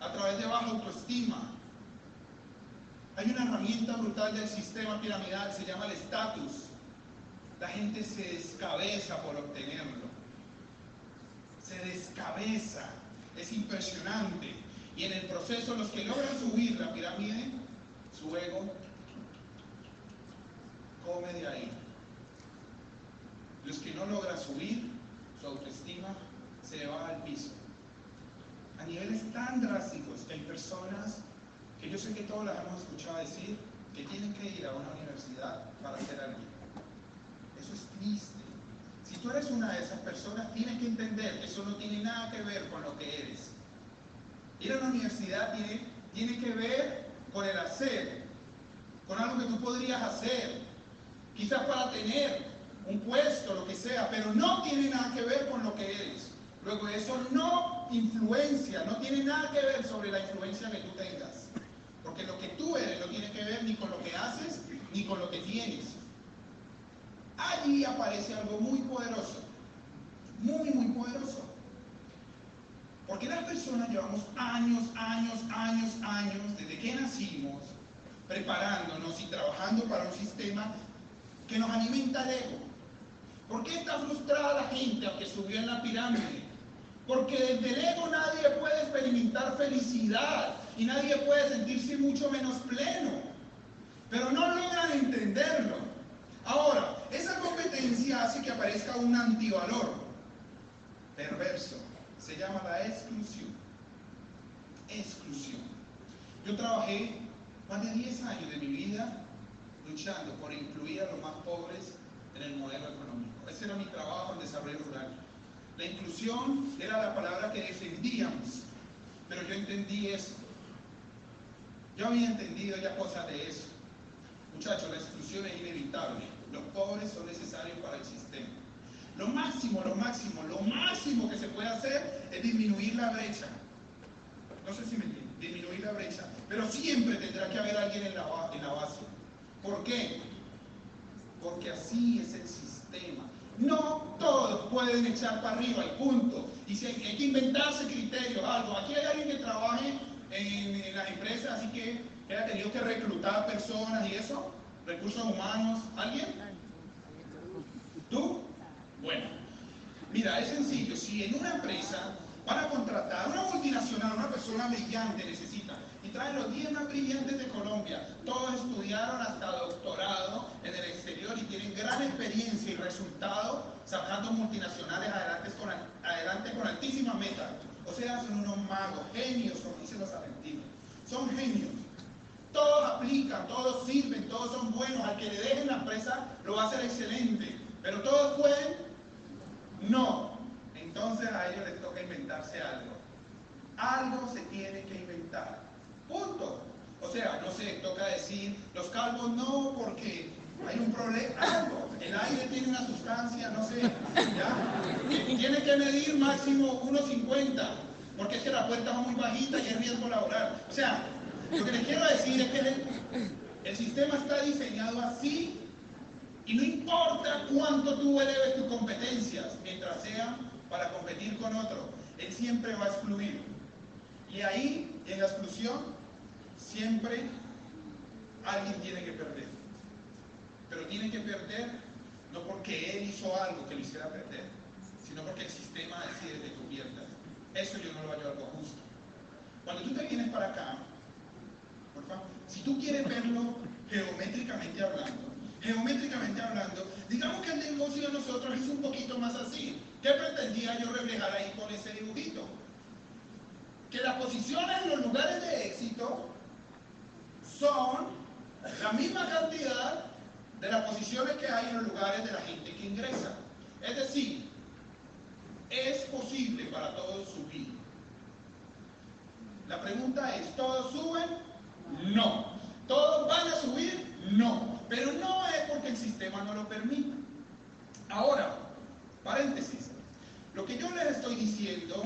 a través de baja autoestima. Hay una herramienta brutal del sistema piramidal, se llama el estatus. La gente se descabeza por obtenerlo. Se descabeza. Es impresionante. Y en el proceso, los que logran subir la pirámide, su ego come de ahí. Los que no logran subir, su autoestima se va al piso. A niveles tan drásticos que hay personas que yo sé que todos las hemos escuchado decir que tienen que ir a una universidad para ser alguien. Eso es triste. Si tú eres una de esas personas, tienes que entender eso no tiene nada que ver con lo que eres. Ir a una universidad tiene, tiene que ver con el hacer, con algo que tú podrías hacer, quizás para tener un puesto, lo que sea, pero no tiene nada que ver con lo que eres. Luego eso no influencia, no tiene nada que ver sobre la influencia que tú tengas. Porque lo que tú eres no tiene que ver ni con lo que haces ni con lo que tienes. Allí aparece algo muy poderoso, muy, muy poderoso. Porque las personas llevamos años, años, años, años, desde que nacimos, preparándonos y trabajando para un sistema que nos alimenta el ego. ¿Por qué está frustrada la gente aunque subió en la pirámide? Porque desde el ego nadie puede experimentar felicidad y nadie puede sentirse mucho menos pleno. Pero no logran entenderlo. Ahora, esa competencia hace que aparezca un antivalor perverso. Se llama la exclusión. Exclusión. Yo trabajé más de 10 años de mi vida luchando por incluir a los más pobres en el modelo económico. Ese era mi trabajo en desarrollo rural. La inclusión era la palabra que defendíamos, pero yo entendí eso. Yo había entendido ya cosas de eso. Muchachos, la exclusión es inevitable. Los pobres son necesarios para el sistema. Lo máximo, lo máximo, lo máximo que se puede hacer es disminuir la brecha. No sé si me entienden, disminuir la brecha. Pero siempre tendrá que haber alguien en la, en la base. ¿Por qué? Porque así es el sistema. No todos pueden echar para arriba y punto. Y si hay, que inventarse criterios, algo. Aquí hay alguien que trabaje en, las empresas, así que, que tenido que reclutar personas y eso, recursos humanos. ¿Alguien? ¿Tú? Bueno, mira, es sencillo. Si en una empresa van a contratar una multinacional, una persona brillante necesita, y traen los 10 más brillantes de Colombia, todos estudiaron hasta doctorado en el exterior y tienen gran experiencia y resultado sacando multinacionales adelante con, adelante con altísima meta. O sea, son unos magos, genios, como dicen los argentinos. Son genios. Todos aplican, todos sirven, todos son buenos. Al que le dejen la empresa lo va a hacer excelente. Pero todos pueden no. Entonces a ellos les toca inventarse algo. Algo se tiene que inventar. Punto. O sea, no sé, toca decir, los calvos no porque hay un problema, algo. El aire tiene una sustancia, no sé, ¿ya? Tiene que medir máximo 1,50 porque es que la puerta va muy bajita y es riesgo laboral. O sea, lo que les quiero decir es que el, el sistema está diseñado así y no importa cuánto tú eleves tus competencias, mientras sea para competir con otro, él siempre va a excluir. Y ahí, en la exclusión, siempre alguien tiene que perder. Pero tiene que perder no porque él hizo algo que lo hiciera perder, sino porque el sistema decide que tú pierdas. Eso yo no lo hallo algo justo. Cuando tú te vienes para acá, por favor, si tú quieres verlo geométricamente hablando, geométricamente hablando, digamos que el negocio de nosotros es un poquito más así. ¿Qué pretendía yo reflejar ahí con ese dibujito? Que las posiciones en los lugares de éxito son la misma cantidad de las posiciones que hay en los lugares de la gente que ingresa. Es decir, es posible para todos subir. La pregunta es, ¿todos suben? No. ¿Todos van a subir? No. Pero no es porque el sistema no lo permita. Ahora, paréntesis, lo que yo les estoy diciendo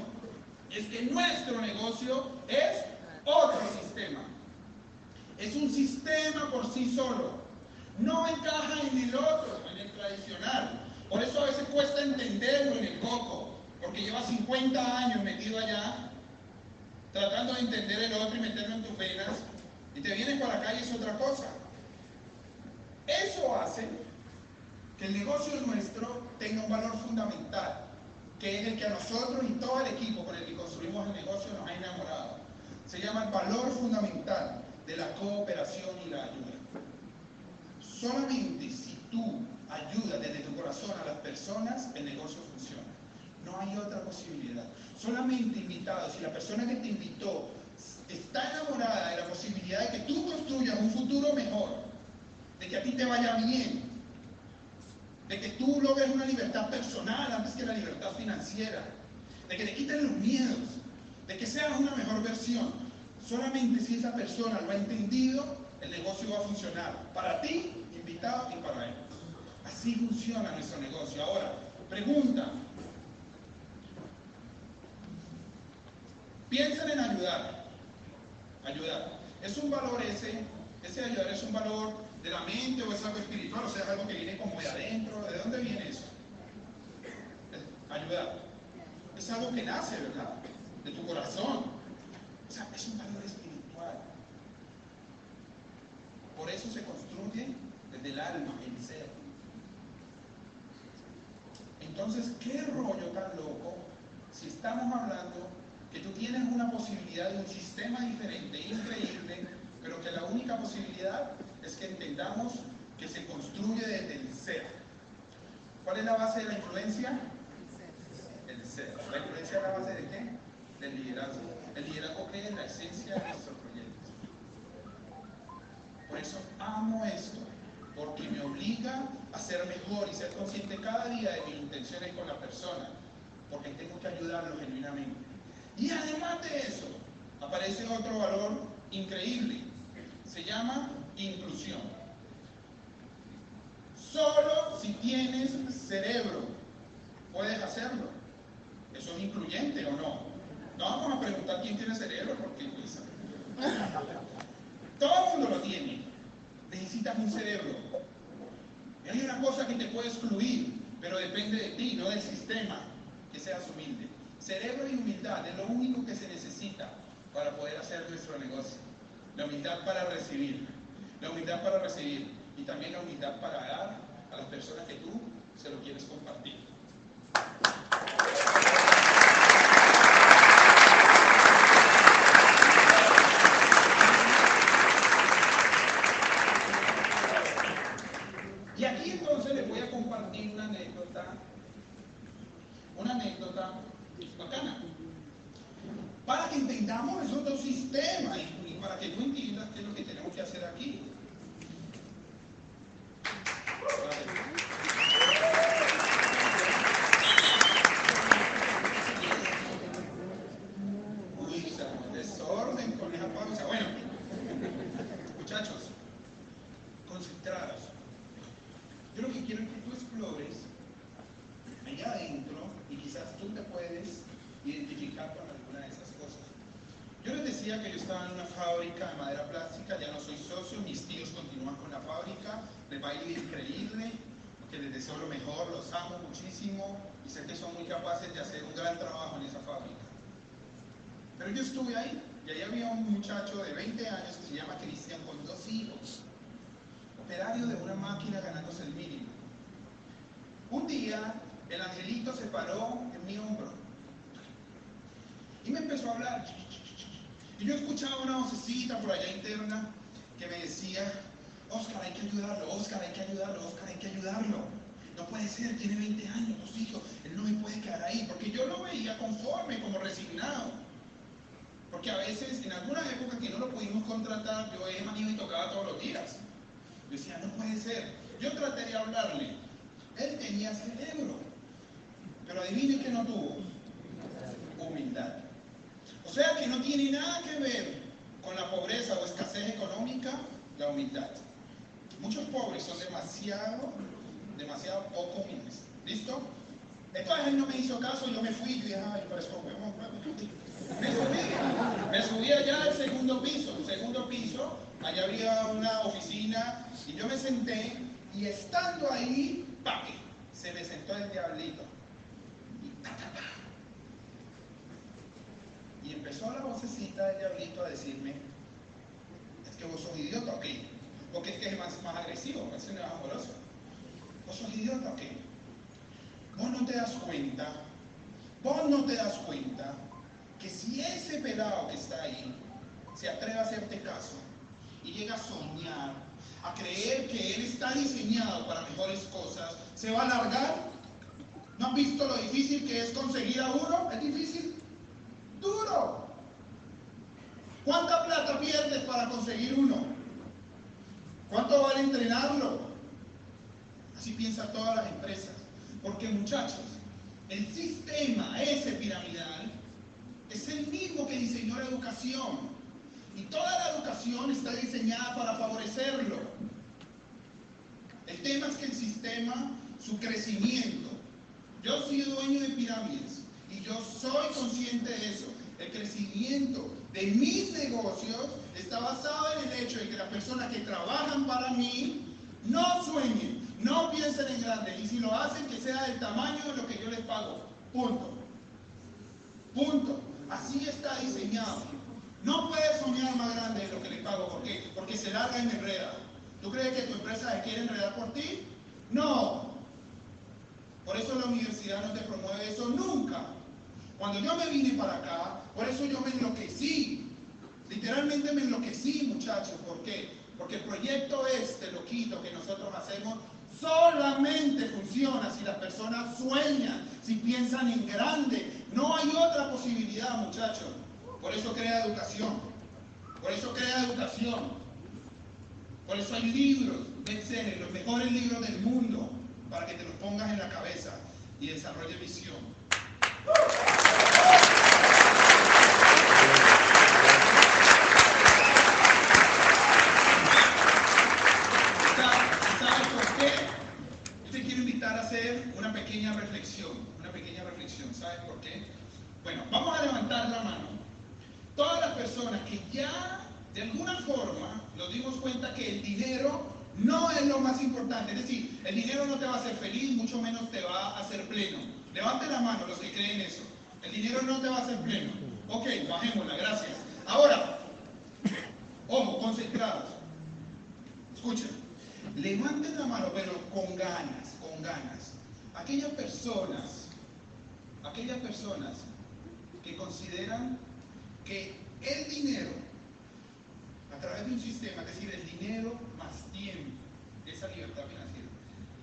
es que nuestro negocio es otro sistema. Es un sistema por sí solo. No encaja en el otro, en el tradicional. Por eso a veces cuesta entenderlo en el coco, porque lleva 50 años metido allá, tratando de entender el otro y meterlo en tus venas, y te vienes para acá y es otra cosa. Eso hace que el negocio nuestro tenga un valor fundamental, que es el que a nosotros y todo el equipo con el que construimos el negocio nos ha enamorado. Se llama el valor fundamental de la cooperación y la ayuda. Solamente si tú ayudas desde tu corazón a las personas, el negocio funciona. No hay otra posibilidad. Solamente invitado, si la persona que te invitó está enamorada de la posibilidad de que tú construyas un futuro mejor, de que a ti te vaya bien, de que tú logres una libertad personal antes que la libertad financiera, de que te quiten los miedos, de que seas una mejor versión. Solamente si esa persona lo ha entendido, el negocio va a funcionar para ti, invitado, y para él. Así funciona nuestro negocio. Ahora, pregunta. Piensen en ayudar. Ayudar. ¿Es un valor ese? Ese ayudar es un valor de la mente o es algo espiritual? O sea, es algo que viene como de adentro. ¿De dónde viene eso? Ayudar. Es algo que nace, ¿verdad? De tu corazón. O sea, es un valor espiritual. Por eso se construye desde el alma, el ser. Entonces, ¿qué rollo tan loco si estamos hablando que tú tienes una posibilidad de un sistema diferente, increíble, pero que la única posibilidad es que entendamos que se construye desde el ser. ¿Cuál es la base de la influencia? El ser. ¿La influencia es la base de qué? Del liderazgo. El liderazgo que es la esencia de nuestro proyecto. Por eso amo esto, porque me obliga a ser mejor y ser consciente cada día de mis intenciones con la persona, porque tengo que ayudarlo genuinamente. Y además de eso, aparece otro valor increíble. Se llama inclusión. Solo si tienes cerebro puedes hacerlo. ¿Eso es incluyente o no? No vamos a preguntar quién tiene cerebro porque pues, todo el mundo lo tiene. Necesitas un cerebro. Hay una cosa que te puede excluir, pero depende de ti, no del sistema, que seas humilde. Cerebro y humildad es lo único que se necesita para poder hacer nuestro negocio. La humildad para recibir. La humildad para recibir. Y también la humildad para dar a las personas que tú se lo quieres compartir. Y aquí entonces les voy a compartir una anécdota, bacana, para que entendamos esos dos sistemas y, para que tú entiendas qué es lo que tenemos que hacer aquí. Muchachos, concentrados. Yo lo que quiero es que tú explores allá adentro y quizás tú te puedes identificar con alguna de esas cosas. Yo les decía que yo estaba en una fábrica de madera plástica, ya no soy socio, mis tíos continúan con la fábrica, les va a ir increíble, que les deseo lo mejor, los amo muchísimo y sé que son muy capaces de hacer un gran trabajo en esa fábrica. Pero yo estuve ahí y ahí había un muchacho de 20 años que se llama Cristian con dos hijos, operario de una máquina ganándose el mínimo. Un día el angelito se paró en mi hombro y me empezó a hablar. Y yo escuchaba una vocecita por allá interna que me decía, Oscar, hay que ayudarlo, Oscar, hay que ayudarlo, Oscar, hay que ayudarlo. No puede ser, tiene 20 años, dos hijos, él no me puede quedar ahí, porque yo lo veía conforme, como resignado. Porque a veces, en alguna época que no lo pudimos contratar, yo he ido y tocaba todos los días. Yo decía, no puede ser. Yo traté de hablarle. Él tenía cerebro. Pero adivine que no tuvo. Humildad. O sea que no tiene nada que ver con la pobreza o escasez económica la humildad. Muchos pobres son demasiado, demasiado poco humildes. ¿Listo? Entonces él no me hizo caso, yo me fui y dije, ay, por eso me subí, me subí allá al segundo piso, segundo piso, allá había una oficina y yo me senté y estando ahí, ¡papi! Se me sentó el diablito. Y, empezó la vocecita del diablito a decirme, es que vos sos idiota, ¿ok? Porque es que es más, más agresivo, es más amoroso. ¿Vos sos idiota, ok? Vos no te das cuenta, vos no te das cuenta que si ese pelado que está ahí se atreve a hacerte caso y llega a soñar, a creer que él está diseñado para mejores cosas, se va a alargar. ¿No han visto lo difícil que es conseguir a uno? ¿Es difícil? Duro. ¿Cuánta plata pierdes para conseguir uno? ¿Cuánto vale entrenarlo? Así piensan todas las empresas. Porque muchachos, el sistema ese piramidal es el mismo que diseñó la educación. Y toda la educación está diseñada para favorecerlo. El tema es que el sistema, su crecimiento, yo soy dueño de pirámides y yo soy consciente de eso. El crecimiento de mis negocios está basado en el hecho de que las personas que trabajan para mí no sueñen, no piensen en grande y si lo hacen que sea del tamaño de lo que yo les pago. Punto. Punto. Así está diseñado. No puedes soñar más grande de lo que le pago. ¿Por qué? Porque se larga me enreda. ¿Tú crees que tu empresa se quiere enredar por ti? No. Por eso la universidad no te promueve eso nunca. Cuando yo me vine para acá, por eso yo me enloquecí. Literalmente me enloquecí, muchachos. ¿Por qué? Porque el proyecto este, loquito, que nosotros hacemos, solamente funciona si las personas sueñan, si piensan en grande. No hay otra posibilidad, muchachos. Por eso crea educación. Por eso crea educación. Por eso hay libros, bestsellers, los mejores libros del mundo, para que te los pongas en la cabeza y desarrolle visión. ¿Sabes por qué? Yo te quiero invitar a hacer una pequeña reflexión, una pequeña reflexión. ¿Sabes por qué? Bueno, vamos a levantar la mano. Todas las personas que ya de alguna forma nos dimos cuenta que el dinero no es lo más importante. Es decir, el dinero no te va a hacer feliz, mucho menos te va a hacer pleno. Levanten la mano los que creen eso. El dinero no te va a hacer pleno. Ok, bajémosla, gracias. Ahora, ojo, concentrados. Escuchen, levanten la mano, pero con ganas, con ganas. Aquellas personas, aquellas personas que consideran que el dinero, a través de un sistema, es decir, el dinero más tiempo, esa libertad financiera,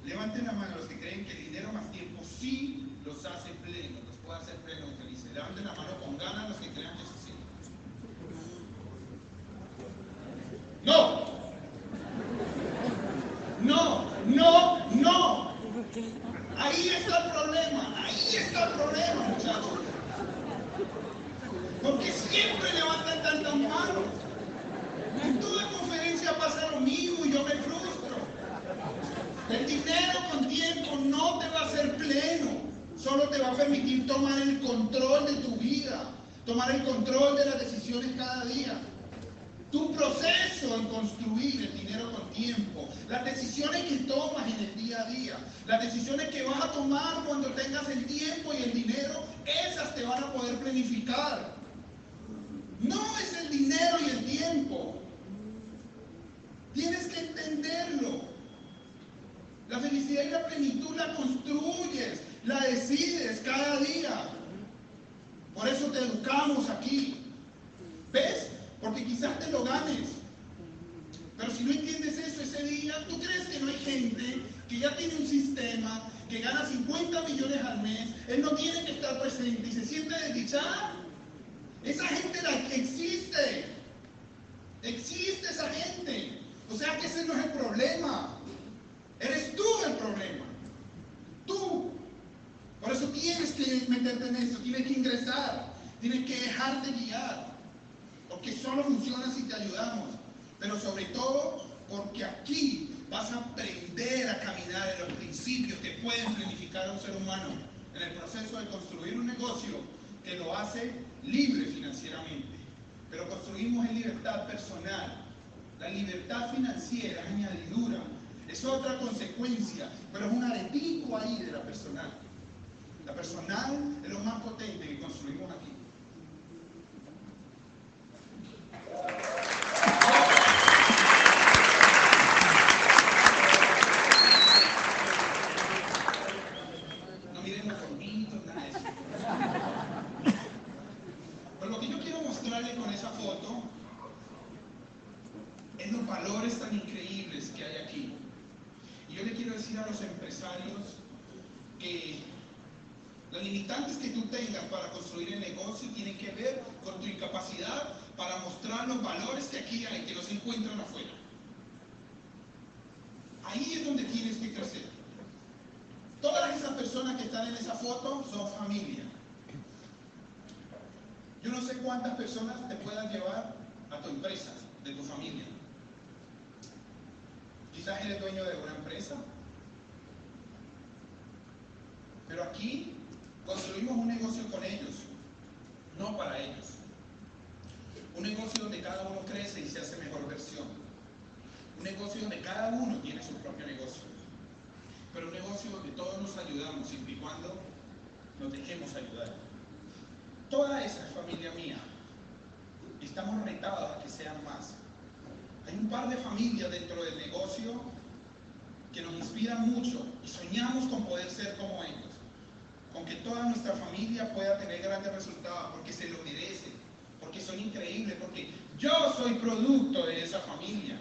levanten la mano los que creen que el dinero más tiempo sí los hace plenos, los puede hacer plenos y felices. Levanten la mano con ganas los que crean que eso sí. No, no, no, no. Ahí está el problema, ahí está el problema, muchachos. Porque siempre levantan tantas manos. En toda conferencia pasa lo mismo y yo me frustro. El dinero con tiempo no te va a hacer pleno, solo te va a permitir tomar el control de tu vida, tomar el control de las decisiones cada día. Tu proceso en construir el dinero con tiempo, las decisiones que tomas en el día a día, las decisiones que vas a tomar cuando tengas el tiempo y el dinero, esas te van a poder planificar. No es el dinero y el tiempo. Tienes que entenderlo. La felicidad y la plenitud la construyes, la decides cada día. Por eso te educamos aquí. ¿Ves? Porque quizás te lo ganes. Pero si no entiendes eso ese día, ¿tú crees que no hay gente que ya tiene un sistema, que gana 50 millones al mes, él no tiene que estar presente y se siente desdichada? Esa gente la existe. Existe esa gente. O sea que ese no es el problema. Eres tú el problema. Tú. Por eso tienes que meterte en eso, tienes que ingresar, tienes que dejarte guiar. Porque solo funciona si te ayudamos. Pero sobre todo porque aquí vas a aprender a caminar en los principios que pueden planificar a un ser humano en el proceso de construir un negocio que lo hace libre financieramente. Pero construimos en libertad personal. La libertad financiera es añadidura, es otra consecuencia, pero es un aretico ahí de la personal. La personal es lo más potente que construimos aquí. No miren los formitos, nada de eso. Pero lo que yo quiero mostrarle con esa foto es los valores tan increíbles que hay aquí. Y yo le quiero decir a los empresarios que los limitantes que tú tengas para construir el negocio tienen que ver con tu incapacidad para mostrar los valores que aquí hay, que no se encuentran afuera. Ahí es donde tienes que crecer. Todas esas personas que están en esa foto son familia. Yo no sé cuántas personas te puedan llevar a tu empresa, de tu familia. Quizás eres dueño de una empresa. Pero aquí construimos un negocio con ellos, no para ellos. Un negocio donde cada uno crece y se hace mejor versión. Un negocio donde cada uno tiene su propio negocio. Pero un negocio donde todos nos ayudamos, siempre y cuando nos dejemos ayudar. Toda esa es familia mía. Estamos retados a que sean más. Hay un par de familias dentro del negocio que nos inspiran mucho y soñamos con poder ser como ellos. Con que toda nuestra familia pueda tener grandes resultados porque se lo merecen, porque son increíbles, porque yo soy producto de esa familia.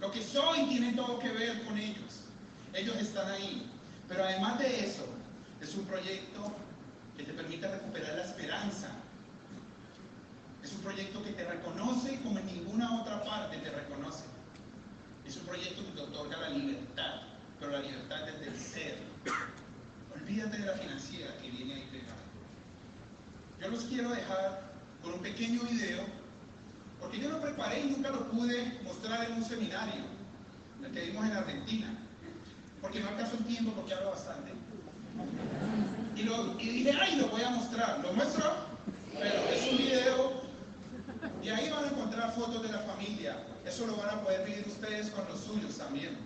Lo que soy tiene todo que ver con ellos. Ellos están ahí. Pero además de eso, es un proyecto que te permite recuperar la esperanza. Es un proyecto que te reconoce como en ninguna otra parte te reconoce. Es un proyecto que te otorga la libertad, pero la libertad desde el ser. Olvídate de la financiera que viene ahí pegada. Yo los quiero dejar con un pequeño video, porque yo lo preparé y nunca lo pude mostrar en un seminario, el que dimos en Argentina, porque no alcanzó el tiempo porque hablo bastante. Y, lo, y dije, ay, lo voy a mostrar. Lo muestro, pero es un video. Y ahí van a encontrar fotos de la familia. Eso lo van a poder vivir ustedes con los suyos también.